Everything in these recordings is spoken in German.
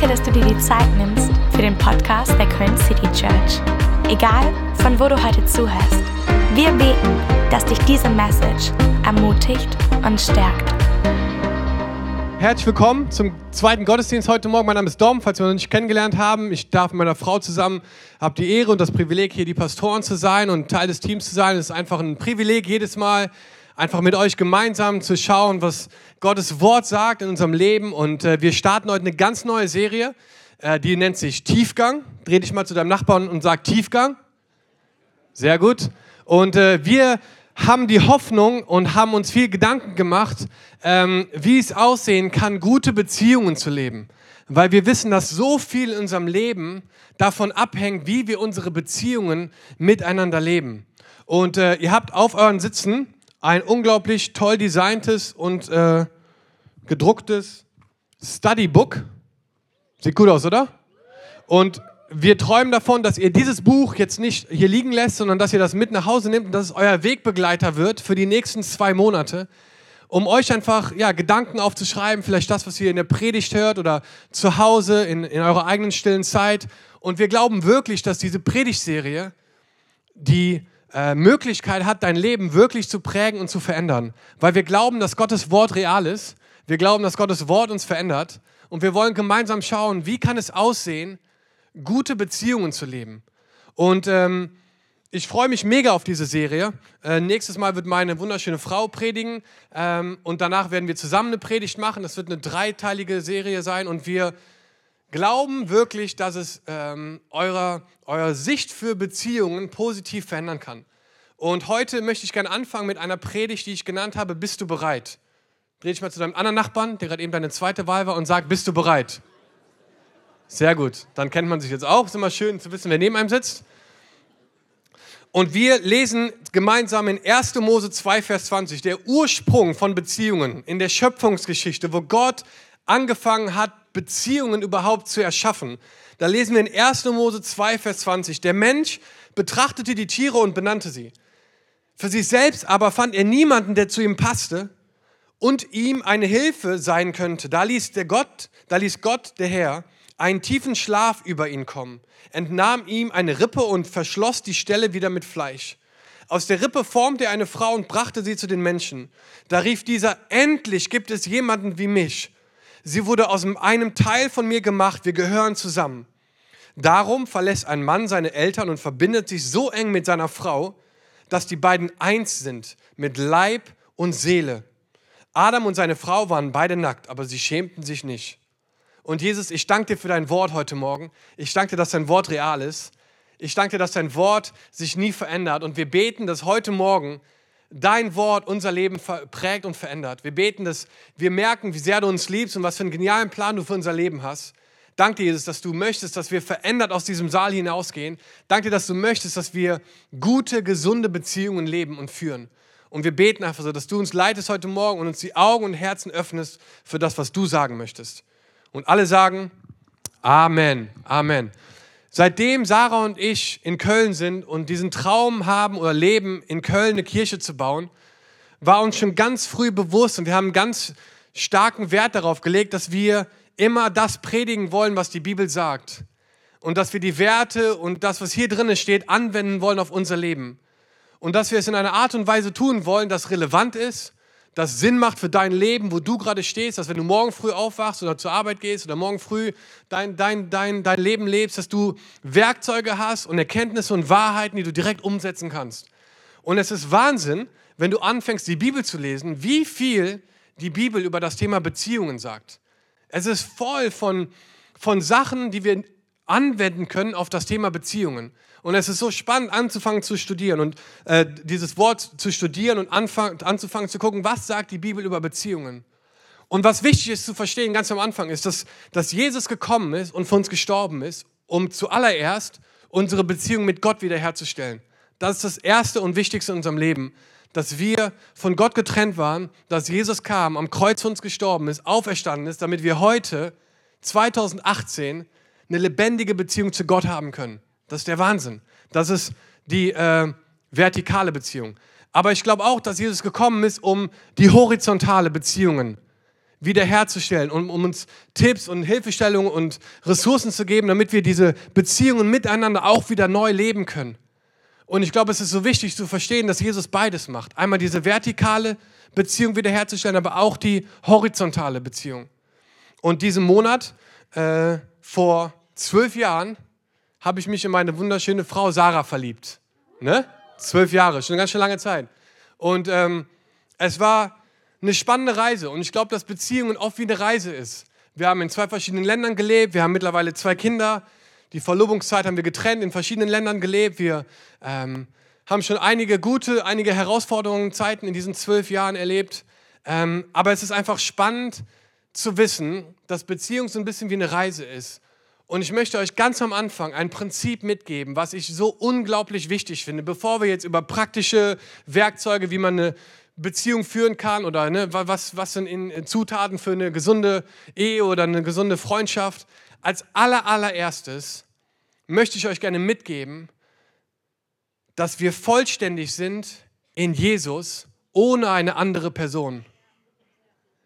Danke, dass du dir die Zeit nimmst für den Podcast der Köln City Church. Egal, von wo du heute zuhörst, wir beten, dass dich diese Message ermutigt und stärkt. Herzlich willkommen zum zweiten Gottesdienst heute Morgen. Mein Name ist Dom, falls wir noch nicht kennengelernt haben. Ich darf mit meiner Frau zusammen, habe die Ehre und das Privileg, hier die Pastoren zu sein und Teil des Teams zu sein. Es ist einfach ein Privileg, jedes Mal einfach mit euch gemeinsam zu schauen, was Gottes Wort sagt in unserem Leben. Und äh, wir starten heute eine ganz neue Serie, äh, die nennt sich Tiefgang. Dreh dich mal zu deinem Nachbarn und sag Tiefgang. Sehr gut. Und äh, wir haben die Hoffnung und haben uns viel Gedanken gemacht, ähm, wie es aussehen kann, gute Beziehungen zu leben. Weil wir wissen, dass so viel in unserem Leben davon abhängt, wie wir unsere Beziehungen miteinander leben. Und äh, ihr habt auf euren Sitzen ein unglaublich toll designtes und äh, gedrucktes Studybook. Sieht gut aus, oder? Und wir träumen davon, dass ihr dieses Buch jetzt nicht hier liegen lässt, sondern dass ihr das mit nach Hause nehmt und dass es euer Wegbegleiter wird für die nächsten zwei Monate, um euch einfach ja, Gedanken aufzuschreiben, vielleicht das, was ihr in der Predigt hört oder zu Hause in, in eurer eigenen stillen Zeit. Und wir glauben wirklich, dass diese Predigtserie die äh, Möglichkeit hat, dein Leben wirklich zu prägen und zu verändern. Weil wir glauben, dass Gottes Wort real ist. Wir glauben, dass Gottes Wort uns verändert. Und wir wollen gemeinsam schauen, wie kann es aussehen, gute Beziehungen zu leben. Und ähm, ich freue mich mega auf diese Serie. Äh, nächstes Mal wird meine wunderschöne Frau predigen ähm, und danach werden wir zusammen eine Predigt machen. Das wird eine dreiteilige Serie sein und wir glauben wirklich, dass es ähm, eurer, eure Sicht für Beziehungen positiv verändern kann. Und heute möchte ich gerne anfangen mit einer Predigt, die ich genannt habe, bist du bereit? Dreh dich mal zu deinem anderen Nachbarn, der gerade eben deine zweite Wahl war, und sag, bist du bereit? Sehr gut, dann kennt man sich jetzt auch. Ist immer schön zu wissen, wer neben einem sitzt. Und wir lesen gemeinsam in 1. Mose 2, Vers 20, der Ursprung von Beziehungen in der Schöpfungsgeschichte, wo Gott angefangen hat, Beziehungen überhaupt zu erschaffen. Da lesen wir in 1. Mose 2, Vers 20. Der Mensch betrachtete die Tiere und benannte sie. Für sich selbst aber fand er niemanden, der zu ihm passte und ihm eine Hilfe sein könnte. Da ließ, der Gott, da ließ Gott, der Herr, einen tiefen Schlaf über ihn kommen, entnahm ihm eine Rippe und verschloss die Stelle wieder mit Fleisch. Aus der Rippe formte er eine Frau und brachte sie zu den Menschen. Da rief dieser, endlich gibt es jemanden wie mich Sie wurde aus einem Teil von mir gemacht, wir gehören zusammen. Darum verlässt ein Mann seine Eltern und verbindet sich so eng mit seiner Frau, dass die beiden eins sind mit Leib und Seele. Adam und seine Frau waren beide nackt, aber sie schämten sich nicht. Und Jesus, ich danke dir für dein Wort heute Morgen. Ich danke dir, dass dein Wort real ist. Ich danke dir, dass dein Wort sich nie verändert. Und wir beten, dass heute Morgen dein Wort unser Leben prägt und verändert. Wir beten, dass wir merken, wie sehr du uns liebst und was für einen genialen Plan du für unser Leben hast. Danke, Jesus, dass du möchtest, dass wir verändert aus diesem Saal hinausgehen. Danke, dass du möchtest, dass wir gute, gesunde Beziehungen leben und führen. Und wir beten einfach so, dass du uns leitest heute Morgen und uns die Augen und Herzen öffnest für das, was du sagen möchtest. Und alle sagen Amen. Amen. Seitdem Sarah und ich in Köln sind und diesen Traum haben oder leben, in Köln eine Kirche zu bauen, war uns schon ganz früh bewusst und wir haben ganz starken Wert darauf gelegt, dass wir immer das predigen wollen, was die Bibel sagt. Und dass wir die Werte und das, was hier drin steht, anwenden wollen auf unser Leben. Und dass wir es in einer Art und Weise tun wollen, das relevant ist, das Sinn macht für dein Leben, wo du gerade stehst, dass wenn du morgen früh aufwachst oder zur Arbeit gehst oder morgen früh dein, dein, dein, dein Leben lebst, dass du Werkzeuge hast und Erkenntnisse und Wahrheiten, die du direkt umsetzen kannst. Und es ist Wahnsinn, wenn du anfängst, die Bibel zu lesen, wie viel die Bibel über das Thema Beziehungen sagt. Es ist voll von, von Sachen, die wir anwenden können auf das Thema Beziehungen. Und es ist so spannend, anzufangen zu studieren und äh, dieses Wort zu studieren und anfang, anzufangen zu gucken, was sagt die Bibel über Beziehungen. Und was wichtig ist zu verstehen, ganz am Anfang, ist, dass, dass Jesus gekommen ist und für uns gestorben ist, um zuallererst unsere Beziehung mit Gott wiederherzustellen. Das ist das Erste und Wichtigste in unserem Leben, dass wir von Gott getrennt waren, dass Jesus kam, am Kreuz für uns gestorben ist, auferstanden ist, damit wir heute, 2018, eine lebendige Beziehung zu Gott haben können. Das ist der Wahnsinn. Das ist die äh, vertikale Beziehung. Aber ich glaube auch, dass Jesus gekommen ist, um die horizontale Beziehungen wiederherzustellen, um, um uns Tipps und Hilfestellungen und Ressourcen zu geben, damit wir diese Beziehungen miteinander auch wieder neu leben können. Und ich glaube, es ist so wichtig zu verstehen, dass Jesus beides macht. Einmal diese vertikale Beziehung wiederherzustellen, aber auch die horizontale Beziehung. Und diesen Monat, äh, vor zwölf Jahren, habe ich mich in meine wunderschöne Frau Sarah verliebt. Ne? Zwölf Jahre, schon eine ganz schön lange Zeit. Und ähm, es war eine spannende Reise. Und ich glaube, dass Beziehungen oft wie eine Reise ist. Wir haben in zwei verschiedenen Ländern gelebt. Wir haben mittlerweile zwei Kinder. Die Verlobungszeit haben wir getrennt, in verschiedenen Ländern gelebt. Wir ähm, haben schon einige gute, einige Herausforderungen, Zeiten in diesen zwölf Jahren erlebt. Ähm, aber es ist einfach spannend zu wissen, dass Beziehung so ein bisschen wie eine Reise ist. Und ich möchte euch ganz am Anfang ein Prinzip mitgeben, was ich so unglaublich wichtig finde, bevor wir jetzt über praktische Werkzeuge, wie man eine Beziehung führen kann oder ne, was, was sind in Zutaten für eine gesunde Ehe oder eine gesunde Freundschaft. Als aller, allererstes möchte ich euch gerne mitgeben, dass wir vollständig sind in Jesus ohne eine andere Person.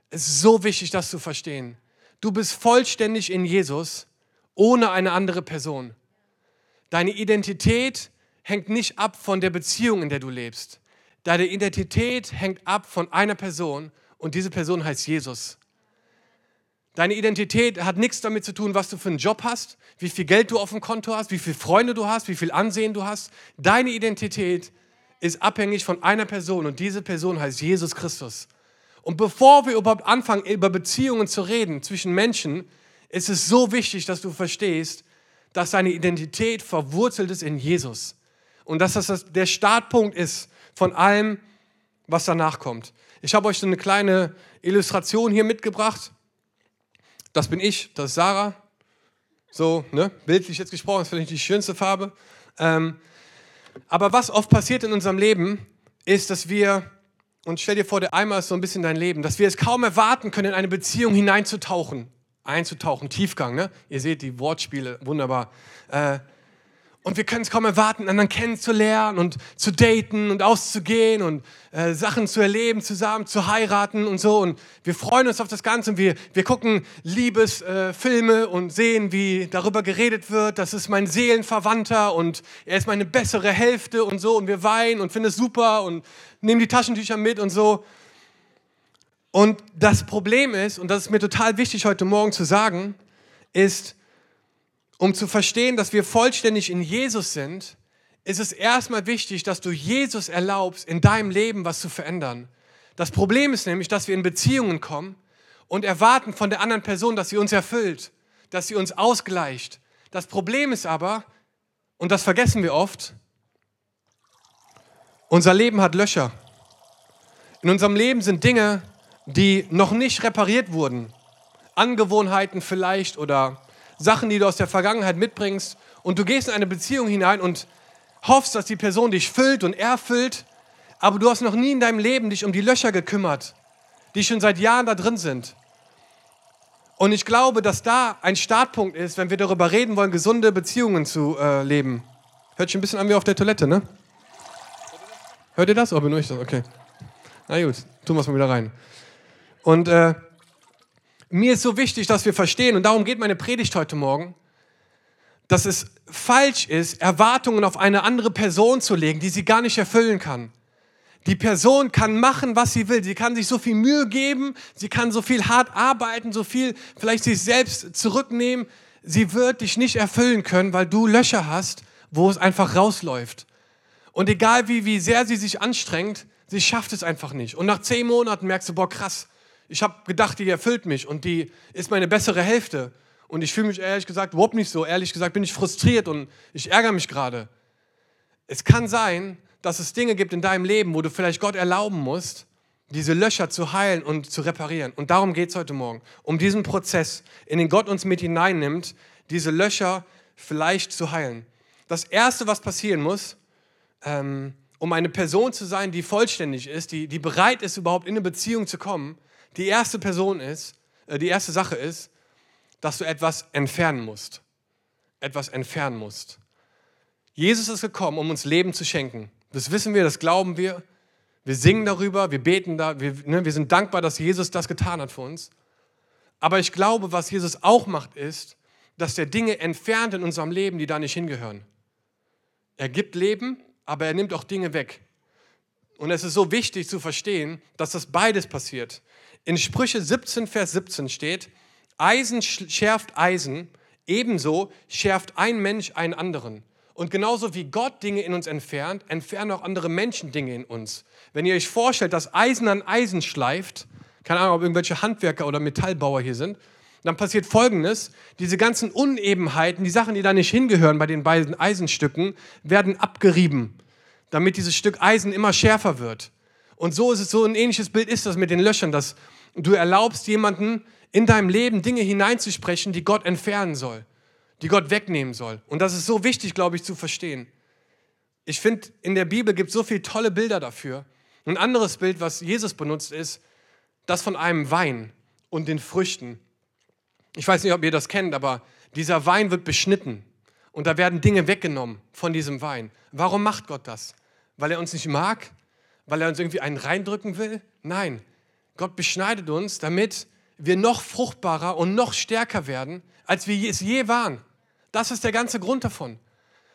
Es ist so wichtig, das zu verstehen. Du bist vollständig in Jesus ohne eine andere Person. Deine Identität hängt nicht ab von der Beziehung, in der du lebst. Deine Identität hängt ab von einer Person und diese Person heißt Jesus. Deine Identität hat nichts damit zu tun, was du für einen Job hast, wie viel Geld du auf dem Konto hast, wie viele Freunde du hast, wie viel Ansehen du hast. Deine Identität ist abhängig von einer Person und diese Person heißt Jesus Christus. Und bevor wir überhaupt anfangen, über Beziehungen zu reden zwischen Menschen, ist es so wichtig, dass du verstehst, dass deine Identität verwurzelt ist in Jesus. Und dass das der Startpunkt ist von allem, was danach kommt. Ich habe euch so eine kleine Illustration hier mitgebracht. Das bin ich, das ist Sarah. So, ne, bildlich jetzt gesprochen, ist vielleicht nicht die schönste Farbe. Ähm, aber was oft passiert in unserem Leben, ist, dass wir, und stell dir vor, der Eimer ist so ein bisschen dein Leben, dass wir es kaum erwarten können, in eine Beziehung hineinzutauchen. Einzutauchen, Tiefgang, ne? Ihr seht die Wortspiele, wunderbar. Äh, und wir können es kaum erwarten, anderen kennenzulernen und zu daten und auszugehen und äh, Sachen zu erleben, zusammen zu heiraten und so. Und wir freuen uns auf das Ganze und wir, wir gucken Liebesfilme äh, und sehen, wie darüber geredet wird. Das ist mein Seelenverwandter und er ist meine bessere Hälfte und so. Und wir weinen und finden es super und nehmen die Taschentücher mit und so. Und das Problem ist, und das ist mir total wichtig heute Morgen zu sagen, ist, um zu verstehen, dass wir vollständig in Jesus sind, ist es erstmal wichtig, dass du Jesus erlaubst, in deinem Leben was zu verändern. Das Problem ist nämlich, dass wir in Beziehungen kommen und erwarten von der anderen Person, dass sie uns erfüllt, dass sie uns ausgleicht. Das Problem ist aber, und das vergessen wir oft, unser Leben hat Löcher. In unserem Leben sind Dinge, die noch nicht repariert wurden. Angewohnheiten vielleicht oder Sachen, die du aus der Vergangenheit mitbringst und du gehst in eine Beziehung hinein und hoffst, dass die Person dich füllt und erfüllt, aber du hast noch nie in deinem Leben dich um die Löcher gekümmert, die schon seit Jahren da drin sind. Und ich glaube, dass da ein Startpunkt ist, wenn wir darüber reden wollen, gesunde Beziehungen zu äh, leben. Hört sich ein bisschen an wie auf der Toilette, ne? Hört ihr das? Oh, bin ich das? Okay. Na gut, tun wir es mal wieder rein. Und äh, mir ist so wichtig, dass wir verstehen, und darum geht meine Predigt heute Morgen, dass es falsch ist, Erwartungen auf eine andere Person zu legen, die sie gar nicht erfüllen kann. Die Person kann machen, was sie will. Sie kann sich so viel Mühe geben, sie kann so viel hart arbeiten, so viel vielleicht sich selbst zurücknehmen. Sie wird dich nicht erfüllen können, weil du Löcher hast, wo es einfach rausläuft. Und egal wie, wie sehr sie sich anstrengt, sie schafft es einfach nicht. Und nach zehn Monaten merkst du, boah, krass, ich habe gedacht, die erfüllt mich und die ist meine bessere Hälfte. Und ich fühle mich ehrlich gesagt überhaupt nicht so. Ehrlich gesagt bin ich frustriert und ich ärgere mich gerade. Es kann sein, dass es Dinge gibt in deinem Leben, wo du vielleicht Gott erlauben musst, diese Löcher zu heilen und zu reparieren. Und darum geht es heute Morgen. Um diesen Prozess, in den Gott uns mit hineinnimmt, diese Löcher vielleicht zu heilen. Das Erste, was passieren muss, ähm, um eine Person zu sein, die vollständig ist, die, die bereit ist, überhaupt in eine Beziehung zu kommen, die erste Person ist, äh, die erste Sache ist, dass du etwas entfernen musst. Etwas entfernen musst. Jesus ist gekommen, um uns Leben zu schenken. Das wissen wir, das glauben wir. Wir singen darüber, wir beten da, wir, ne, wir sind dankbar, dass Jesus das getan hat für uns. Aber ich glaube, was Jesus auch macht, ist, dass er Dinge entfernt in unserem Leben, die da nicht hingehören. Er gibt Leben, aber er nimmt auch Dinge weg. Und es ist so wichtig zu verstehen, dass das beides passiert. In Sprüche 17, Vers 17 steht, Eisen schärft Eisen, ebenso schärft ein Mensch einen anderen. Und genauso wie Gott Dinge in uns entfernt, entfernen auch andere Menschen Dinge in uns. Wenn ihr euch vorstellt, dass Eisen an Eisen schleift, keine Ahnung, ob irgendwelche Handwerker oder Metallbauer hier sind, dann passiert Folgendes, diese ganzen Unebenheiten, die Sachen, die da nicht hingehören bei den beiden Eisenstücken, werden abgerieben, damit dieses Stück Eisen immer schärfer wird. Und so ist es, so ein ähnliches Bild ist das mit den Löchern, dass du erlaubst jemanden in deinem Leben Dinge hineinzusprechen, die Gott entfernen soll, die Gott wegnehmen soll. Und das ist so wichtig, glaube ich, zu verstehen. Ich finde, in der Bibel gibt es so viele tolle Bilder dafür. Ein anderes Bild, was Jesus benutzt, ist das von einem Wein und den Früchten. Ich weiß nicht, ob ihr das kennt, aber dieser Wein wird beschnitten und da werden Dinge weggenommen von diesem Wein. Warum macht Gott das? Weil er uns nicht mag? Weil er uns irgendwie einen reindrücken will? Nein, Gott beschneidet uns, damit wir noch fruchtbarer und noch stärker werden, als wir es je waren. Das ist der ganze Grund davon.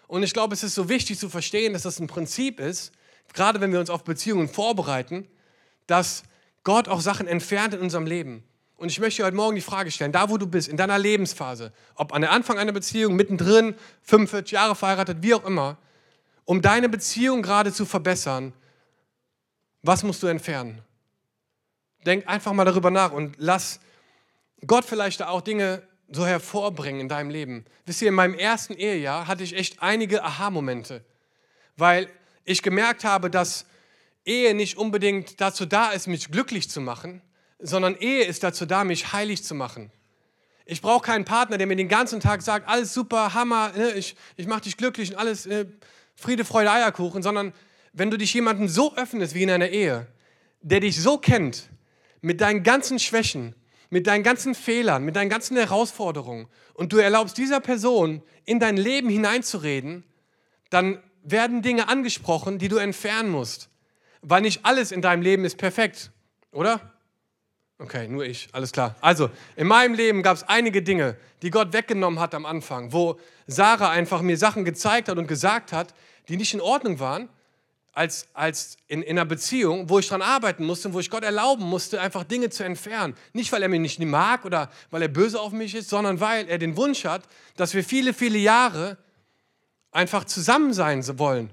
Und ich glaube, es ist so wichtig zu verstehen, dass das ein Prinzip ist, gerade wenn wir uns auf Beziehungen vorbereiten, dass Gott auch Sachen entfernt in unserem Leben. Und ich möchte heute Morgen die Frage stellen, da wo du bist, in deiner Lebensphase, ob an der Anfang einer Beziehung, mittendrin, 45 Jahre verheiratet, wie auch immer, um deine Beziehung gerade zu verbessern, was musst du entfernen? Denk einfach mal darüber nach und lass Gott vielleicht auch Dinge so hervorbringen in deinem Leben. Wisst ihr, in meinem ersten Ehejahr hatte ich echt einige Aha-Momente, weil ich gemerkt habe, dass Ehe nicht unbedingt dazu da ist, mich glücklich zu machen, sondern Ehe ist dazu da, mich heilig zu machen. Ich brauche keinen Partner, der mir den ganzen Tag sagt, alles super, Hammer, ne, ich, ich mache dich glücklich und alles äh, Friede, Freude, Eierkuchen, sondern wenn du dich jemandem so öffnest wie in einer Ehe, der dich so kennt, mit deinen ganzen Schwächen, mit deinen ganzen Fehlern, mit deinen ganzen Herausforderungen und du erlaubst dieser Person in dein Leben hineinzureden, dann werden Dinge angesprochen, die du entfernen musst. Weil nicht alles in deinem Leben ist perfekt, oder? Okay, nur ich, alles klar. Also, in meinem Leben gab es einige Dinge, die Gott weggenommen hat am Anfang, wo Sarah einfach mir Sachen gezeigt hat und gesagt hat, die nicht in Ordnung waren, als, als in, in einer Beziehung, wo ich daran arbeiten musste, wo ich Gott erlauben musste, einfach Dinge zu entfernen. Nicht, weil er mich nicht mag oder weil er böse auf mich ist, sondern weil er den Wunsch hat, dass wir viele, viele Jahre einfach zusammen sein wollen.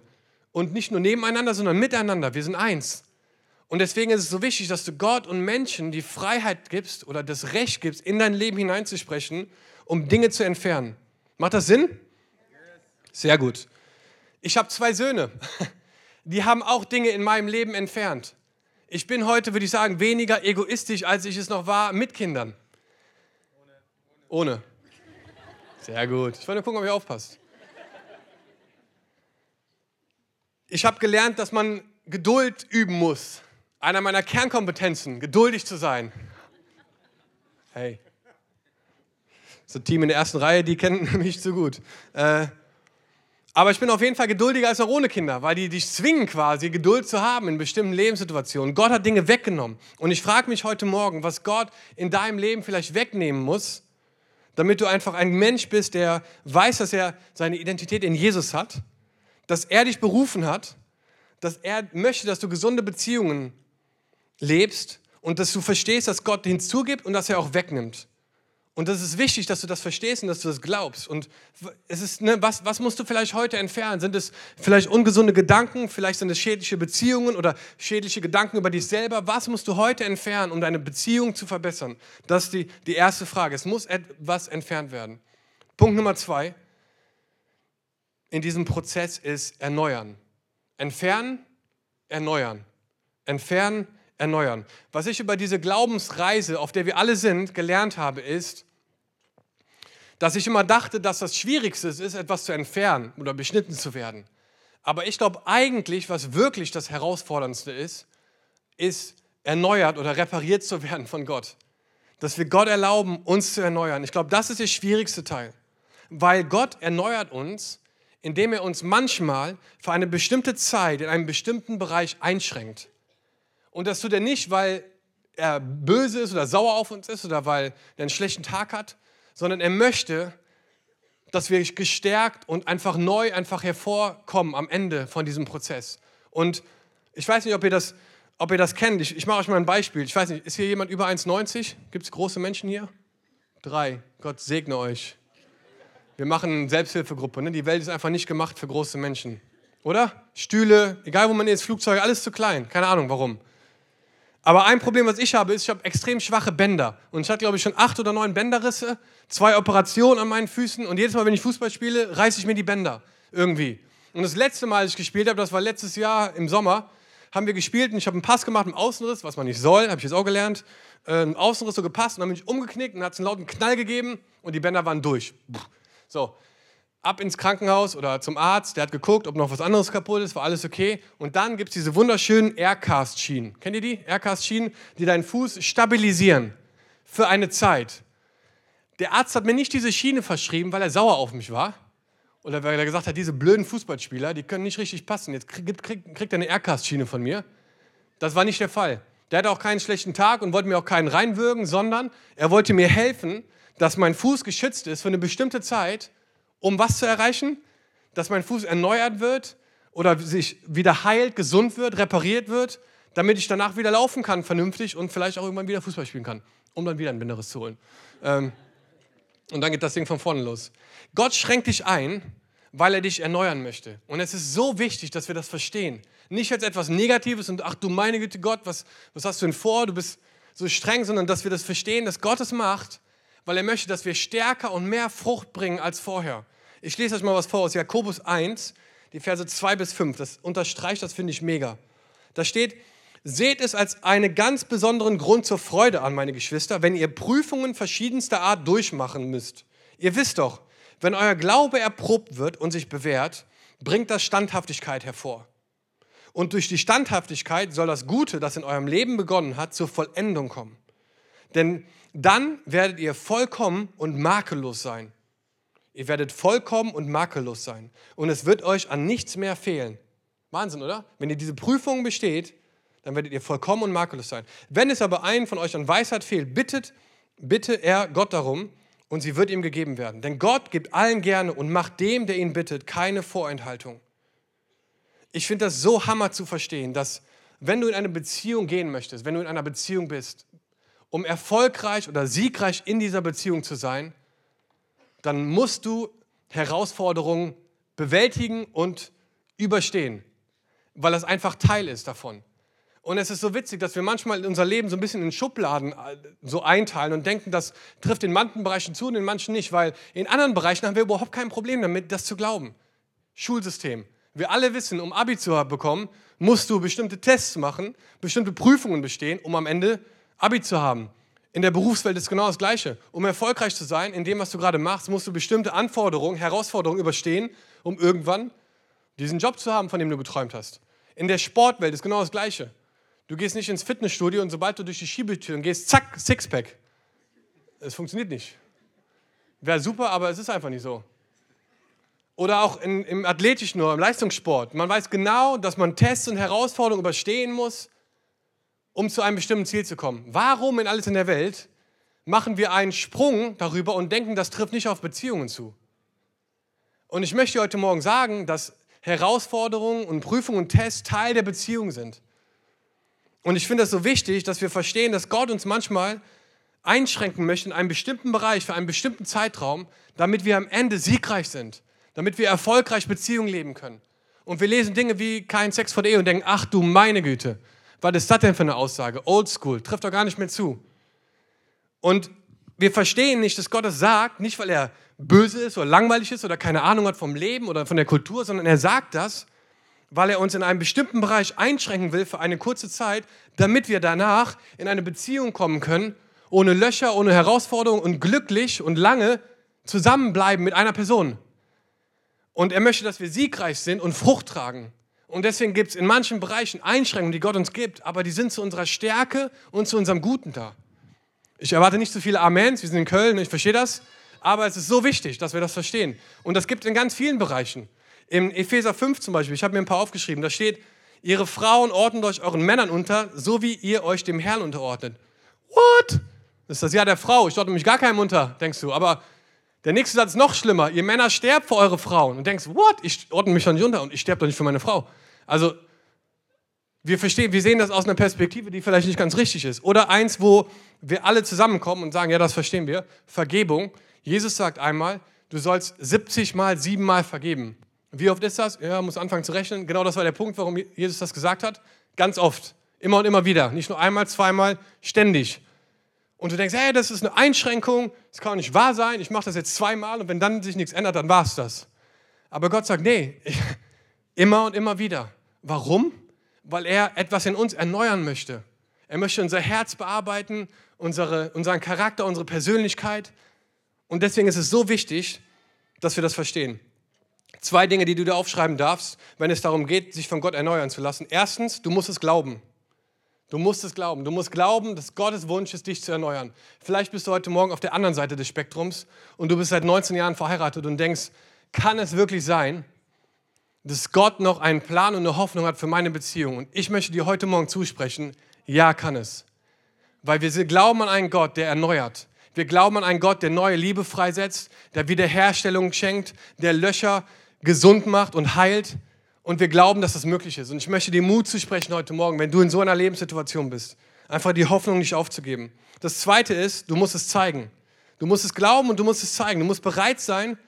Und nicht nur nebeneinander, sondern miteinander. Wir sind eins. Und deswegen ist es so wichtig, dass du Gott und Menschen die Freiheit gibst oder das Recht gibst, in dein Leben hineinzusprechen, um Dinge zu entfernen. Macht das Sinn? Sehr gut. Ich habe zwei Söhne. Die haben auch Dinge in meinem Leben entfernt. Ich bin heute, würde ich sagen, weniger egoistisch, als ich es noch war mit Kindern. Ohne. Sehr gut. Ich wollte gucken, ob ihr aufpasst. Ich habe gelernt, dass man Geduld üben muss einer meiner Kernkompetenzen, geduldig zu sein. Hey. So Team in der ersten Reihe, die kennen mich zu gut. Äh, aber ich bin auf jeden Fall geduldiger als auch ohne Kinder, weil die dich zwingen quasi, Geduld zu haben in bestimmten Lebenssituationen. Gott hat Dinge weggenommen. Und ich frage mich heute Morgen, was Gott in deinem Leben vielleicht wegnehmen muss, damit du einfach ein Mensch bist, der weiß, dass er seine Identität in Jesus hat, dass er dich berufen hat, dass er möchte, dass du gesunde Beziehungen lebst und dass du verstehst, dass Gott hinzugibt und dass er auch wegnimmt. Und das ist wichtig, dass du das verstehst und dass du das glaubst. Und es ist, ne, was, was musst du vielleicht heute entfernen? Sind es vielleicht ungesunde Gedanken? Vielleicht sind es schädliche Beziehungen oder schädliche Gedanken über dich selber? Was musst du heute entfernen, um deine Beziehung zu verbessern? Das ist die, die erste Frage. Es muss etwas entfernt werden. Punkt Nummer zwei in diesem Prozess ist erneuern. Entfernen, erneuern. Entfernen, erneuern. Was ich über diese Glaubensreise, auf der wir alle sind, gelernt habe, ist, dass ich immer dachte, dass das Schwierigste ist, etwas zu entfernen oder beschnitten zu werden. Aber ich glaube eigentlich, was wirklich das Herausforderndste ist, ist erneuert oder repariert zu werden von Gott. Dass wir Gott erlauben, uns zu erneuern. Ich glaube, das ist der schwierigste Teil. Weil Gott erneuert uns, indem er uns manchmal für eine bestimmte Zeit in einem bestimmten Bereich einschränkt. Und das tut er nicht, weil er böse ist oder sauer auf uns ist oder weil er einen schlechten Tag hat, sondern er möchte, dass wir gestärkt und einfach neu einfach hervorkommen am Ende von diesem Prozess. Und ich weiß nicht, ob ihr das, ob ihr das kennt. Ich, ich mache euch mal ein Beispiel. Ich weiß nicht, ist hier jemand über 1,90? Gibt es große Menschen hier? Drei. Gott segne euch. Wir machen eine Selbsthilfegruppe. Ne? Die Welt ist einfach nicht gemacht für große Menschen. Oder? Stühle, egal wo man ist, Flugzeuge, alles zu klein. Keine Ahnung warum. Aber ein Problem, was ich habe, ist, ich habe extrem schwache Bänder. Und ich hatte, glaube ich, schon acht oder neun Bänderrisse, zwei Operationen an meinen Füßen. Und jedes Mal, wenn ich Fußball spiele, reiße ich mir die Bänder. Irgendwie. Und das letzte Mal, als ich gespielt habe, das war letztes Jahr im Sommer, haben wir gespielt und ich habe einen Pass gemacht im Außenriss, was man nicht soll, habe ich jetzt auch gelernt. Äh, Im Außenriss so gepasst und dann bin ich umgeknickt und hat es einen lauten Knall gegeben und die Bänder waren durch. So, ab ins Krankenhaus oder zum Arzt, der hat geguckt, ob noch was anderes kaputt ist, war alles okay. Und dann gibt es diese wunderschönen Aircast-Schienen. Kennt ihr die? Aircast-Schienen, die deinen Fuß stabilisieren für eine Zeit. Der Arzt hat mir nicht diese Schiene verschrieben, weil er sauer auf mich war. Oder weil er gesagt hat, diese blöden Fußballspieler, die können nicht richtig passen. Jetzt kriegt, kriegt, kriegt er eine Aircast-Schiene von mir. Das war nicht der Fall. Der hatte auch keinen schlechten Tag und wollte mir auch keinen reinwürgen, sondern er wollte mir helfen, dass mein Fuß geschützt ist für eine bestimmte Zeit um was zu erreichen? Dass mein Fuß erneuert wird oder sich wieder heilt, gesund wird, repariert wird, damit ich danach wieder laufen kann, vernünftig und vielleicht auch irgendwann wieder Fußball spielen kann, um dann wieder ein Binderes zu holen. Ähm, und dann geht das Ding von vorne los. Gott schränkt dich ein, weil er dich erneuern möchte. Und es ist so wichtig, dass wir das verstehen. Nicht als etwas Negatives und ach du meine Güte Gott, was, was hast du denn vor? Du bist so streng, sondern dass wir das verstehen, dass Gott es macht, weil er möchte, dass wir stärker und mehr Frucht bringen als vorher. Ich lese euch mal was vor aus Jakobus 1, die Verse 2 bis 5. Das unterstreicht, das finde ich mega. Da steht, seht es als einen ganz besonderen Grund zur Freude an, meine Geschwister, wenn ihr Prüfungen verschiedenster Art durchmachen müsst. Ihr wisst doch, wenn euer Glaube erprobt wird und sich bewährt, bringt das Standhaftigkeit hervor. Und durch die Standhaftigkeit soll das Gute, das in eurem Leben begonnen hat, zur Vollendung kommen. Denn dann werdet ihr vollkommen und makellos sein. Ihr werdet vollkommen und makellos sein. Und es wird euch an nichts mehr fehlen. Wahnsinn, oder? Wenn ihr diese Prüfung besteht, dann werdet ihr vollkommen und makellos sein. Wenn es aber einen von euch an Weisheit fehlt, bittet, bitte er Gott darum und sie wird ihm gegeben werden. Denn Gott gibt allen gerne und macht dem, der ihn bittet, keine Vorenthaltung. Ich finde das so hammer zu verstehen, dass wenn du in eine Beziehung gehen möchtest, wenn du in einer Beziehung bist, um erfolgreich oder siegreich in dieser Beziehung zu sein, dann musst du Herausforderungen bewältigen und überstehen, weil das einfach Teil ist davon. Und es ist so witzig, dass wir manchmal unser Leben so ein bisschen in Schubladen äh, so einteilen und denken, das trifft in manchen Bereichen zu und in manchen nicht, weil in anderen Bereichen haben wir überhaupt kein Problem damit, das zu glauben. Schulsystem. Wir alle wissen, um Abi zu bekommen, musst du bestimmte Tests machen, bestimmte Prüfungen bestehen, um am Ende Abi zu haben. In der Berufswelt ist genau das Gleiche. Um erfolgreich zu sein in dem, was du gerade machst, musst du bestimmte Anforderungen, Herausforderungen überstehen, um irgendwann diesen Job zu haben, von dem du geträumt hast. In der Sportwelt ist genau das Gleiche. Du gehst nicht ins Fitnessstudio und sobald du durch die Schiebetüren gehst, zack, Sixpack. Es funktioniert nicht. Wäre super, aber es ist einfach nicht so. Oder auch in, im athletischen oder im Leistungssport. Man weiß genau, dass man Tests und Herausforderungen überstehen muss, um zu einem bestimmten Ziel zu kommen. Warum in alles in der Welt machen wir einen Sprung darüber und denken, das trifft nicht auf Beziehungen zu? Und ich möchte heute Morgen sagen, dass Herausforderungen und Prüfungen und Tests Teil der Beziehung sind. Und ich finde es so wichtig, dass wir verstehen, dass Gott uns manchmal einschränken möchte in einem bestimmten Bereich, für einen bestimmten Zeitraum, damit wir am Ende siegreich sind, damit wir erfolgreich Beziehungen leben können. Und wir lesen Dinge wie kein Sex vor der Ehe und denken, ach du meine Güte, was ist das denn für eine Aussage? Old School, trifft doch gar nicht mehr zu. Und wir verstehen nicht, dass Gott das sagt, nicht weil er böse ist oder langweilig ist oder keine Ahnung hat vom Leben oder von der Kultur, sondern er sagt das, weil er uns in einem bestimmten Bereich einschränken will für eine kurze Zeit, damit wir danach in eine Beziehung kommen können, ohne Löcher, ohne Herausforderungen und glücklich und lange zusammenbleiben mit einer Person. Und er möchte, dass wir siegreich sind und Frucht tragen. Und deswegen gibt es in manchen Bereichen Einschränkungen, die Gott uns gibt, aber die sind zu unserer Stärke und zu unserem Guten da. Ich erwarte nicht so viele Amens, wir sind in Köln, ich verstehe das, aber es ist so wichtig, dass wir das verstehen. Und das gibt es in ganz vielen Bereichen. Im Epheser 5 zum Beispiel, ich habe mir ein paar aufgeschrieben, da steht, ihre Frauen ordnet euch euren Männern unter, so wie ihr euch dem Herrn unterordnet. What? Das ist das Ja der Frau. Ich ordne mich gar keinem unter, denkst du. Aber der nächste Satz noch schlimmer. Ihr Männer sterbt für eure Frauen. Und denkst, what? Ich ordne mich doch nicht unter und ich sterbe doch nicht für meine Frau. Also, wir verstehen, wir sehen das aus einer Perspektive, die vielleicht nicht ganz richtig ist. Oder eins, wo wir alle zusammenkommen und sagen, ja, das verstehen wir. Vergebung. Jesus sagt einmal, du sollst 70 mal, 7 mal vergeben. Wie oft ist das? Ja, muss anfangen zu rechnen. Genau das war der Punkt, warum Jesus das gesagt hat. Ganz oft. Immer und immer wieder. Nicht nur einmal, zweimal, ständig. Und du denkst, hey, das ist eine Einschränkung, das kann nicht wahr sein, ich mache das jetzt zweimal und wenn dann sich nichts ändert, dann war es das. Aber Gott sagt, nee, ich, immer und immer wieder. Warum? Weil er etwas in uns erneuern möchte. Er möchte unser Herz bearbeiten, unsere, unseren Charakter, unsere Persönlichkeit. Und deswegen ist es so wichtig, dass wir das verstehen. Zwei Dinge, die du dir aufschreiben darfst, wenn es darum geht, sich von Gott erneuern zu lassen. Erstens, du musst es glauben. Du musst es glauben. Du musst glauben, dass Gottes Wunsch ist, dich zu erneuern. Vielleicht bist du heute Morgen auf der anderen Seite des Spektrums und du bist seit 19 Jahren verheiratet und denkst, kann es wirklich sein, dass Gott noch einen Plan und eine Hoffnung hat für meine Beziehung? Und ich möchte dir heute Morgen zusprechen, ja, kann es. Weil wir glauben an einen Gott, der erneuert. Wir glauben an einen Gott, der neue Liebe freisetzt, der Wiederherstellung schenkt, der Löcher gesund macht und heilt. Und wir glauben, dass das möglich ist. Und ich möchte dir Mut zu sprechen heute Morgen, wenn du in so einer Lebenssituation bist. Einfach die Hoffnung nicht aufzugeben. Das zweite ist, du musst es zeigen. Du musst es glauben und du musst es zeigen. Du musst bereit sein,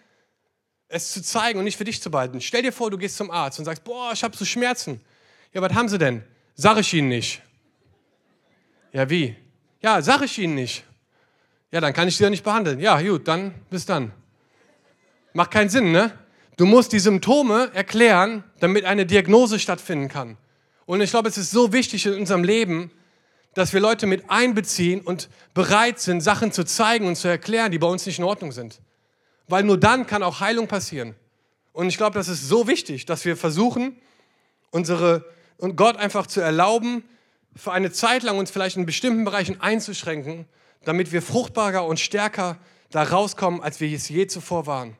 es zu zeigen und nicht für dich zu behalten. Stell dir vor, du gehst zum Arzt und sagst, boah, ich habe so Schmerzen. Ja, was haben sie denn? Sag ich ihnen nicht. Ja, wie? Ja, sag ich ihnen nicht. Ja, dann kann ich sie ja nicht behandeln. Ja, gut, dann bis dann. Macht keinen Sinn, ne? Du musst die Symptome erklären, damit eine Diagnose stattfinden kann. Und ich glaube, es ist so wichtig in unserem Leben, dass wir Leute mit einbeziehen und bereit sind, Sachen zu zeigen und zu erklären, die bei uns nicht in Ordnung sind. Weil nur dann kann auch Heilung passieren. Und ich glaube, das ist so wichtig, dass wir versuchen, unsere und Gott einfach zu erlauben, für eine Zeit lang uns vielleicht in bestimmten Bereichen einzuschränken, damit wir fruchtbarer und stärker da rauskommen, als wir es je zuvor waren.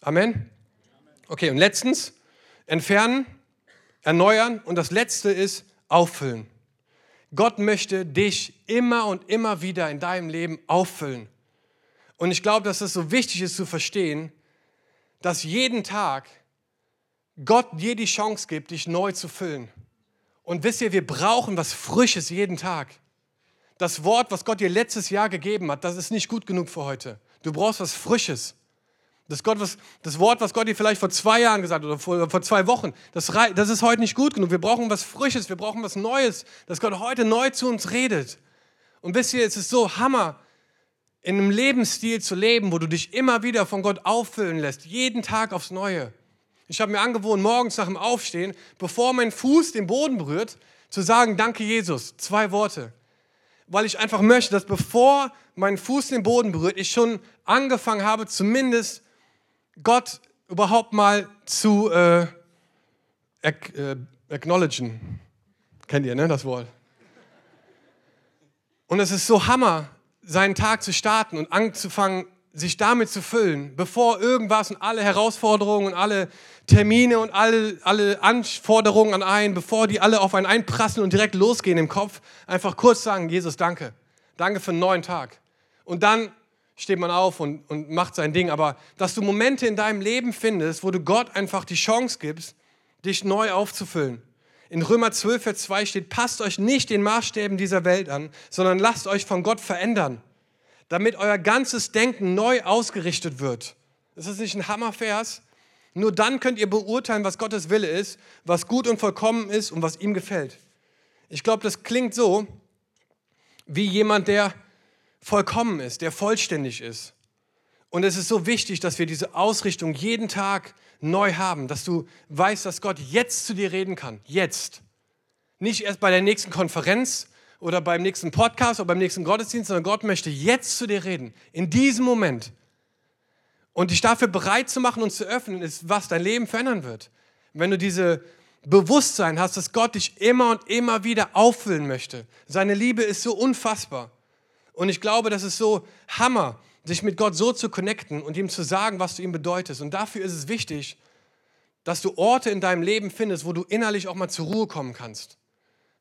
Amen. Okay, und letztens entfernen, erneuern und das letzte ist auffüllen. Gott möchte dich immer und immer wieder in deinem Leben auffüllen. Und ich glaube, dass es so wichtig ist zu verstehen, dass jeden Tag Gott dir die Chance gibt, dich neu zu füllen. Und wisst ihr, wir brauchen was Frisches jeden Tag. Das Wort, was Gott dir letztes Jahr gegeben hat, das ist nicht gut genug für heute. Du brauchst was Frisches. Das, Gott, was, das Wort, was Gott dir vielleicht vor zwei Jahren gesagt hat oder vor, vor zwei Wochen, das, das ist heute nicht gut genug. Wir brauchen was Frisches, wir brauchen was Neues, dass Gott heute neu zu uns redet. Und wisst ihr, es ist so Hammer, in einem Lebensstil zu leben, wo du dich immer wieder von Gott auffüllen lässt, jeden Tag aufs Neue. Ich habe mir angewohnt, morgens nach dem Aufstehen, bevor mein Fuß den Boden berührt, zu sagen, danke Jesus, zwei Worte. Weil ich einfach möchte, dass bevor mein Fuß den Boden berührt, ich schon angefangen habe, zumindest Gott überhaupt mal zu äh, äh, acknowledgen. Kennt ihr, ne, das Wort? Und es ist so Hammer, seinen Tag zu starten und anzufangen, sich damit zu füllen, bevor irgendwas und alle Herausforderungen und alle Termine und alle, alle Anforderungen an einen, bevor die alle auf einen einprassen und direkt losgehen im Kopf, einfach kurz sagen, Jesus, danke. Danke für einen neuen Tag. Und dann steht man auf und, und macht sein Ding. Aber dass du Momente in deinem Leben findest, wo du Gott einfach die Chance gibst, dich neu aufzufüllen. In Römer 12, Vers 2 steht, passt euch nicht den Maßstäben dieser Welt an, sondern lasst euch von Gott verändern, damit euer ganzes Denken neu ausgerichtet wird. Ist das nicht ein Hammervers? Nur dann könnt ihr beurteilen, was Gottes Wille ist, was gut und vollkommen ist und was ihm gefällt. Ich glaube, das klingt so wie jemand, der vollkommen ist, der vollständig ist. Und es ist so wichtig, dass wir diese Ausrichtung jeden Tag neu haben, dass du weißt, dass Gott jetzt zu dir reden kann. Jetzt. Nicht erst bei der nächsten Konferenz oder beim nächsten Podcast oder beim nächsten Gottesdienst, sondern Gott möchte jetzt zu dir reden. In diesem Moment. Und dich dafür bereit zu machen und zu öffnen, ist, was dein Leben verändern wird. Wenn du diese Bewusstsein hast, dass Gott dich immer und immer wieder auffüllen möchte. Seine Liebe ist so unfassbar. Und ich glaube, das ist so Hammer, sich mit Gott so zu connecten und ihm zu sagen, was du ihm bedeutest. Und dafür ist es wichtig, dass du Orte in deinem Leben findest, wo du innerlich auch mal zur Ruhe kommen kannst.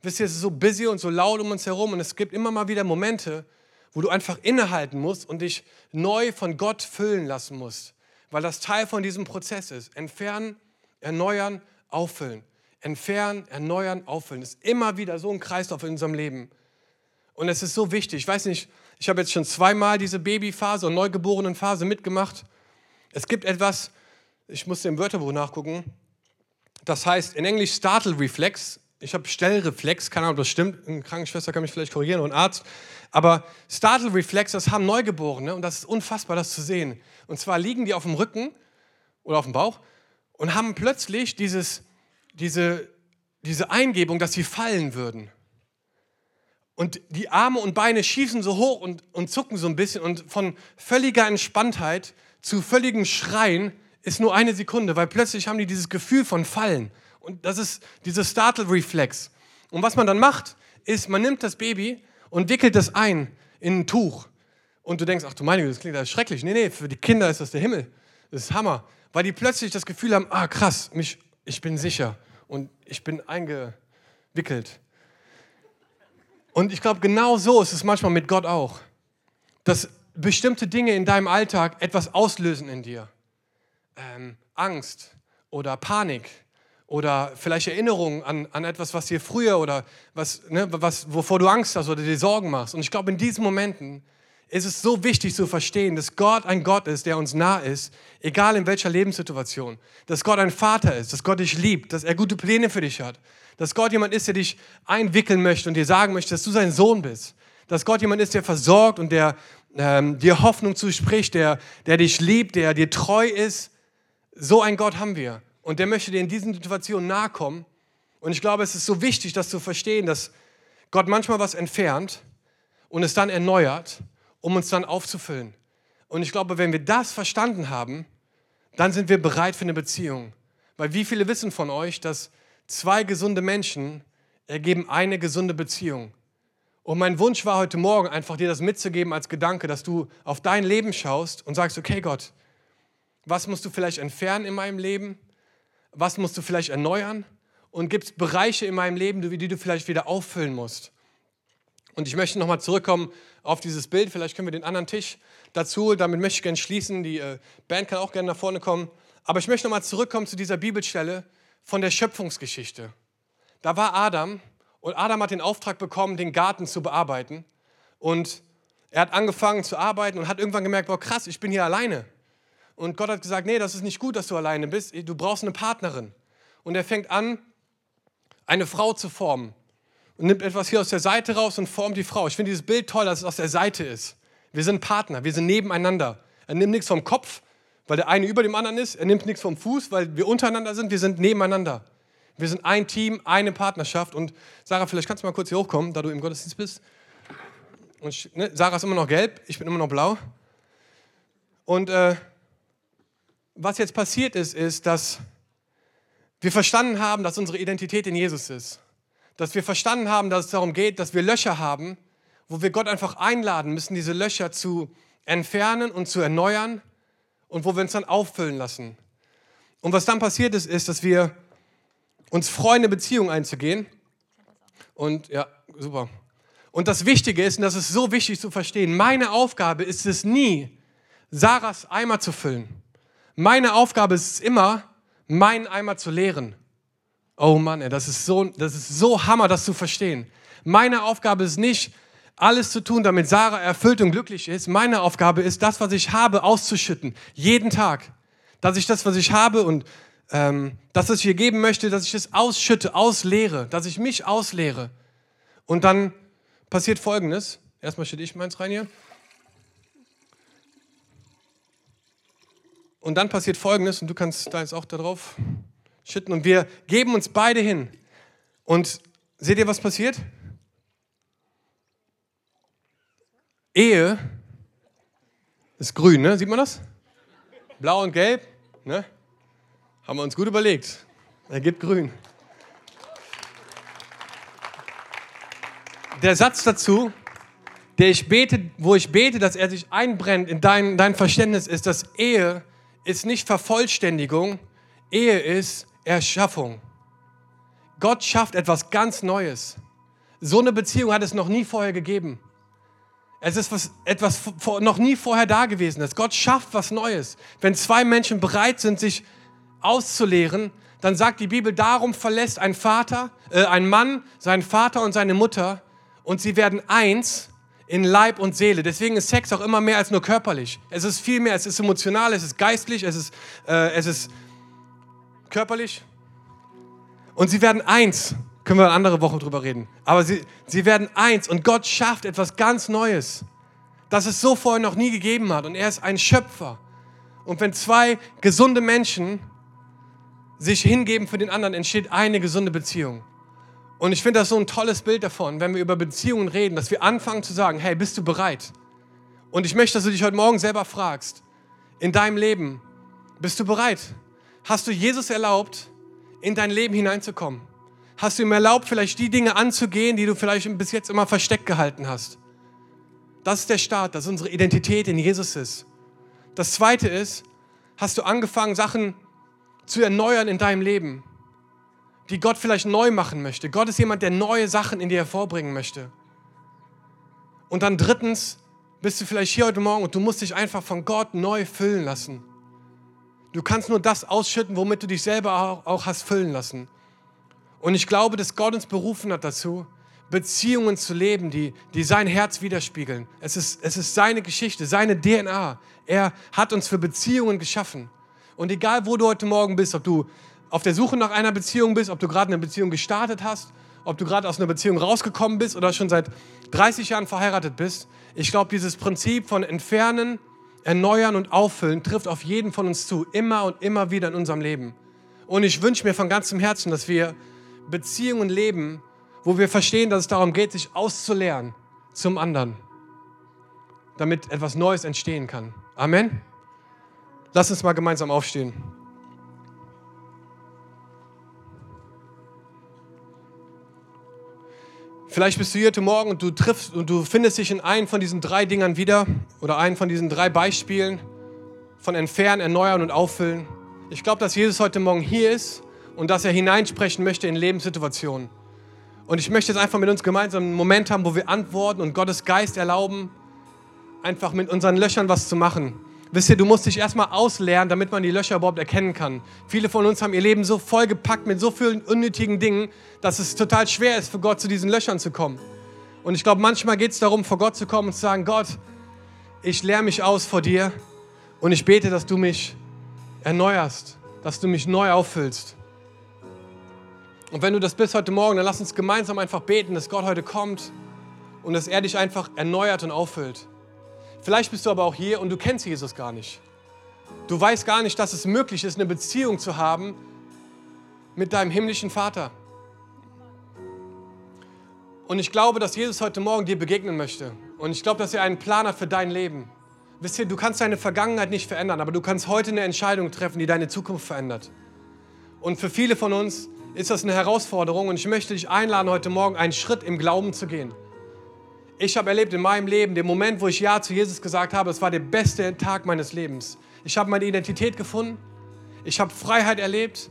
Wisst ihr, es ist so busy und so laut um uns herum und es gibt immer mal wieder Momente, wo du einfach innehalten musst und dich neu von Gott füllen lassen musst, weil das Teil von diesem Prozess ist. Entfernen, erneuern, auffüllen. Entfernen, erneuern, auffüllen. Das ist immer wieder so ein Kreislauf in unserem Leben. Und es ist so wichtig. Ich weiß nicht, ich habe jetzt schon zweimal diese Babyphase und Neugeborenenphase mitgemacht. Es gibt etwas, ich musste im Wörterbuch nachgucken, das heißt in Englisch Startle Reflex. Ich habe Stellreflex, keine Ahnung, ob das stimmt. Eine Krankenschwester kann mich vielleicht korrigieren und ein Arzt. Aber Startle Reflex, das haben Neugeborene und das ist unfassbar, das zu sehen. Und zwar liegen die auf dem Rücken oder auf dem Bauch und haben plötzlich dieses, diese, diese Eingebung, dass sie fallen würden. Und die Arme und Beine schießen so hoch und, und zucken so ein bisschen und von völliger Entspanntheit zu völligem Schreien ist nur eine Sekunde, weil plötzlich haben die dieses Gefühl von Fallen. Und das ist dieser Startle-Reflex. Und was man dann macht, ist, man nimmt das Baby und wickelt das ein in ein Tuch. Und du denkst, ach du meine Güte, das klingt ja schrecklich. Nee, nee, für die Kinder ist das der Himmel. Das ist Hammer. Weil die plötzlich das Gefühl haben, ah krass, mich, ich bin sicher und ich bin eingewickelt. Und ich glaube, genau so ist es manchmal mit Gott auch. Dass bestimmte Dinge in deinem Alltag etwas auslösen in dir. Ähm, Angst oder Panik oder vielleicht Erinnerungen an, an etwas, was dir früher oder was, ne, was, wovor du Angst hast oder dir Sorgen machst. Und ich glaube, in diesen Momenten ist es so wichtig zu verstehen, dass Gott ein Gott ist, der uns nah ist, egal in welcher Lebenssituation. Dass Gott ein Vater ist, dass Gott dich liebt, dass er gute Pläne für dich hat, dass Gott jemand ist, der dich einwickeln möchte und dir sagen möchte, dass du sein Sohn bist. Dass Gott jemand ist, der versorgt und der ähm, dir Hoffnung zuspricht, der, der dich liebt, der dir treu ist. So ein Gott haben wir. Und der möchte dir in diesen Situationen nahe kommen. Und ich glaube, es ist so wichtig, das zu verstehen, dass Gott manchmal was entfernt und es dann erneuert, um uns dann aufzufüllen. Und ich glaube, wenn wir das verstanden haben, dann sind wir bereit für eine Beziehung. Weil wie viele wissen von euch, dass Zwei gesunde Menschen ergeben eine gesunde Beziehung. Und mein Wunsch war heute Morgen einfach dir das mitzugeben als Gedanke, dass du auf dein Leben schaust und sagst, okay Gott, was musst du vielleicht entfernen in meinem Leben? Was musst du vielleicht erneuern? Und gibt es Bereiche in meinem Leben, die du vielleicht wieder auffüllen musst? Und ich möchte nochmal zurückkommen auf dieses Bild. Vielleicht können wir den anderen Tisch dazu. Damit möchte ich gerne schließen. Die äh, Band kann auch gerne nach vorne kommen. Aber ich möchte nochmal zurückkommen zu dieser Bibelstelle, von der Schöpfungsgeschichte. Da war Adam und Adam hat den Auftrag bekommen, den Garten zu bearbeiten. Und er hat angefangen zu arbeiten und hat irgendwann gemerkt, boah krass, ich bin hier alleine. Und Gott hat gesagt, nee, das ist nicht gut, dass du alleine bist. Du brauchst eine Partnerin. Und er fängt an, eine Frau zu formen. Und nimmt etwas hier aus der Seite raus und formt die Frau. Ich finde dieses Bild toll, dass es aus der Seite ist. Wir sind Partner, wir sind nebeneinander. Er nimmt nichts vom Kopf, weil der eine über dem anderen ist. Er nimmt nichts vom Fuß, weil wir untereinander sind. Wir sind nebeneinander. Wir sind ein Team, eine Partnerschaft. Und Sarah, vielleicht kannst du mal kurz hier hochkommen, da du im Gottesdienst bist. Und, ne, Sarah ist immer noch gelb, ich bin immer noch blau. Und äh, was jetzt passiert ist, ist, dass wir verstanden haben, dass unsere Identität in Jesus ist. Dass wir verstanden haben, dass es darum geht, dass wir Löcher haben, wo wir Gott einfach einladen müssen, diese Löcher zu entfernen und zu erneuern und wo wir uns dann auffüllen lassen. Und was dann passiert ist, ist, dass wir uns freuen, eine Beziehung einzugehen. Und ja, super. Und das Wichtige ist, und das ist so wichtig zu verstehen, meine Aufgabe ist es nie, Sarahs Eimer zu füllen. Meine Aufgabe ist es immer, meinen Eimer zu leeren. Oh Mann, ey, das ist so, das ist so Hammer, das zu verstehen. Meine Aufgabe ist nicht, alles zu tun, damit Sarah erfüllt und glücklich ist. Meine Aufgabe ist, das, was ich habe, auszuschütten. Jeden Tag. Dass ich das, was ich habe und ähm, das, was ich ihr geben möchte, dass ich es ausschütte, ausleere, dass ich mich ausleere. Und dann passiert Folgendes. Erstmal schütte ich meins rein hier. Und dann passiert Folgendes, und du kannst da jetzt auch da drauf schütten. Und wir geben uns beide hin. Und seht ihr, was passiert? Ehe ist grün, ne? Sieht man das? Blau und gelb, ne? Haben wir uns gut überlegt. Er gibt grün. Der Satz dazu, der ich bete, wo ich bete, dass er sich einbrennt in dein, dein Verständnis, ist, dass Ehe ist nicht Vervollständigung, Ehe ist Erschaffung. Gott schafft etwas ganz Neues. So eine Beziehung hat es noch nie vorher gegeben. Es ist was, etwas noch nie vorher da gewesen. Dass Gott schafft was Neues. Wenn zwei Menschen bereit sind, sich auszulehren, dann sagt die Bibel, darum verlässt ein Vater, äh, ein Mann seinen Vater und seine Mutter und sie werden eins in Leib und Seele. Deswegen ist Sex auch immer mehr als nur körperlich. Es ist viel mehr, es ist emotional, es ist geistlich, es ist, äh, es ist körperlich. Und sie werden eins. Können wir eine andere Woche drüber reden. Aber sie, sie werden eins und Gott schafft etwas ganz Neues, das es so vorher noch nie gegeben hat. Und er ist ein Schöpfer. Und wenn zwei gesunde Menschen sich hingeben für den anderen, entsteht eine gesunde Beziehung. Und ich finde das so ein tolles Bild davon, wenn wir über Beziehungen reden, dass wir anfangen zu sagen, hey, bist du bereit? Und ich möchte, dass du dich heute Morgen selber fragst, in deinem Leben, bist du bereit? Hast du Jesus erlaubt, in dein Leben hineinzukommen? Hast du ihm erlaubt, vielleicht die Dinge anzugehen, die du vielleicht bis jetzt immer versteckt gehalten hast? Das ist der Start, dass unsere Identität in Jesus ist. Das zweite ist, hast du angefangen, Sachen zu erneuern in deinem Leben, die Gott vielleicht neu machen möchte. Gott ist jemand, der neue Sachen in dir hervorbringen möchte. Und dann drittens, bist du vielleicht hier heute Morgen und du musst dich einfach von Gott neu füllen lassen. Du kannst nur das ausschütten, womit du dich selber auch, auch hast füllen lassen. Und ich glaube, dass Gott uns berufen hat dazu, Beziehungen zu leben, die, die sein Herz widerspiegeln. Es ist, es ist seine Geschichte, seine DNA. Er hat uns für Beziehungen geschaffen. Und egal, wo du heute Morgen bist, ob du auf der Suche nach einer Beziehung bist, ob du gerade eine Beziehung gestartet hast, ob du gerade aus einer Beziehung rausgekommen bist oder schon seit 30 Jahren verheiratet bist, ich glaube, dieses Prinzip von Entfernen, Erneuern und Auffüllen trifft auf jeden von uns zu, immer und immer wieder in unserem Leben. Und ich wünsche mir von ganzem Herzen, dass wir Beziehungen leben, wo wir verstehen, dass es darum geht, sich auszuleeren zum anderen, damit etwas Neues entstehen kann. Amen. Lass uns mal gemeinsam aufstehen. Vielleicht bist du hier heute Morgen und du triffst und du findest dich in einem von diesen drei Dingern wieder oder einen von diesen drei Beispielen von entfernen, erneuern und auffüllen. Ich glaube, dass Jesus heute Morgen hier ist und dass er hineinsprechen möchte in Lebenssituationen. Und ich möchte jetzt einfach mit uns gemeinsam einen Moment haben, wo wir antworten und Gottes Geist erlauben, einfach mit unseren Löchern was zu machen. Wisst ihr, du musst dich erstmal auslernen, damit man die Löcher überhaupt erkennen kann. Viele von uns haben ihr Leben so vollgepackt mit so vielen unnötigen Dingen, dass es total schwer ist, für Gott zu diesen Löchern zu kommen. Und ich glaube, manchmal geht es darum, vor Gott zu kommen und zu sagen, Gott, ich lerne mich aus vor dir und ich bete, dass du mich erneuerst, dass du mich neu auffüllst. Und wenn du das bist heute Morgen, dann lass uns gemeinsam einfach beten, dass Gott heute kommt und dass er dich einfach erneuert und auffüllt. Vielleicht bist du aber auch hier und du kennst Jesus gar nicht. Du weißt gar nicht, dass es möglich ist, eine Beziehung zu haben mit deinem himmlischen Vater. Und ich glaube, dass Jesus heute Morgen dir begegnen möchte. Und ich glaube, dass er einen Plan hat für dein Leben. Wisst ihr, du kannst deine Vergangenheit nicht verändern, aber du kannst heute eine Entscheidung treffen, die deine Zukunft verändert. Und für viele von uns ist das eine Herausforderung und ich möchte dich einladen, heute Morgen einen Schritt im Glauben zu gehen. Ich habe erlebt in meinem Leben, den Moment, wo ich Ja zu Jesus gesagt habe, es war der beste Tag meines Lebens. Ich habe meine Identität gefunden, ich habe Freiheit erlebt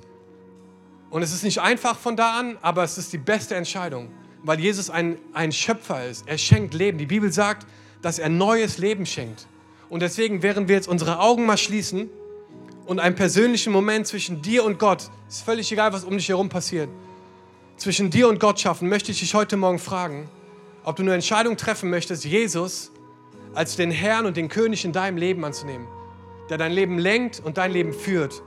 und es ist nicht einfach von da an, aber es ist die beste Entscheidung, weil Jesus ein, ein Schöpfer ist. Er schenkt Leben. Die Bibel sagt, dass er neues Leben schenkt. Und deswegen, während wir jetzt unsere Augen mal schließen und einen persönlichen Moment zwischen dir und Gott, ist völlig egal, was um dich herum passiert, zwischen dir und Gott schaffen, möchte ich dich heute Morgen fragen, ob du eine Entscheidung treffen möchtest, Jesus als den Herrn und den König in deinem Leben anzunehmen, der dein Leben lenkt und dein Leben führt.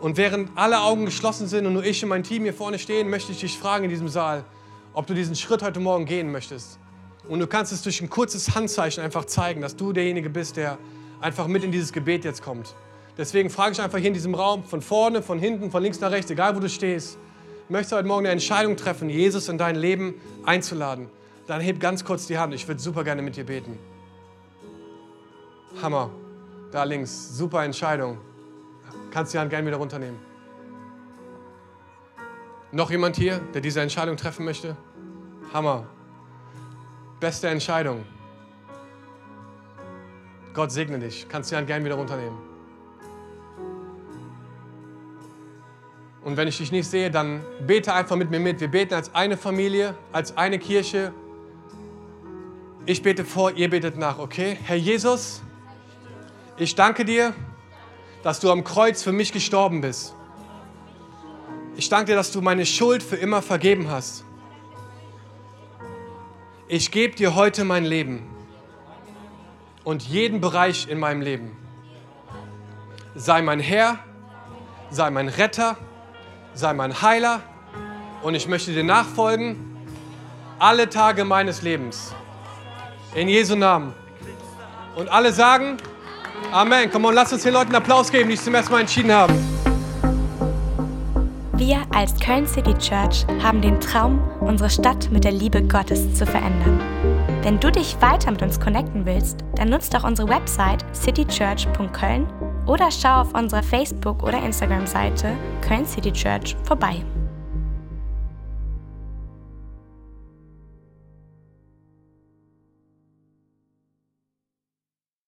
Und während alle Augen geschlossen sind und nur ich und mein Team hier vorne stehen, möchte ich dich fragen in diesem Saal, ob du diesen Schritt heute Morgen gehen möchtest. Und du kannst es durch ein kurzes Handzeichen einfach zeigen, dass du derjenige bist, der einfach mit in dieses Gebet jetzt kommt. Deswegen frage ich einfach hier in diesem Raum, von vorne, von hinten, von links nach rechts, egal wo du stehst, möchtest du heute Morgen eine Entscheidung treffen, Jesus in dein Leben einzuladen dann heb ganz kurz die Hand. Ich würde super gerne mit dir beten. Hammer. Da links. Super Entscheidung. Kannst die Hand gerne wieder runternehmen. Noch jemand hier, der diese Entscheidung treffen möchte? Hammer. Beste Entscheidung. Gott segne dich. Kannst die Hand gerne wieder runternehmen. Und wenn ich dich nicht sehe, dann bete einfach mit mir mit. Wir beten als eine Familie, als eine Kirche. Ich bete vor, ihr betet nach, okay? Herr Jesus, ich danke dir, dass du am Kreuz für mich gestorben bist. Ich danke dir, dass du meine Schuld für immer vergeben hast. Ich gebe dir heute mein Leben und jeden Bereich in meinem Leben. Sei mein Herr, sei mein Retter, sei mein Heiler und ich möchte dir nachfolgen alle Tage meines Lebens. In Jesu Namen. Und alle sagen Amen. Komm on, lass uns den Leuten Applaus geben, die sich zum ersten Mal entschieden haben. Wir als Köln City Church haben den Traum, unsere Stadt mit der Liebe Gottes zu verändern. Wenn du dich weiter mit uns connecten willst, dann nutzt doch unsere Website citychurch.köln oder schau auf unserer Facebook- oder Instagram-Seite Köln City Church vorbei.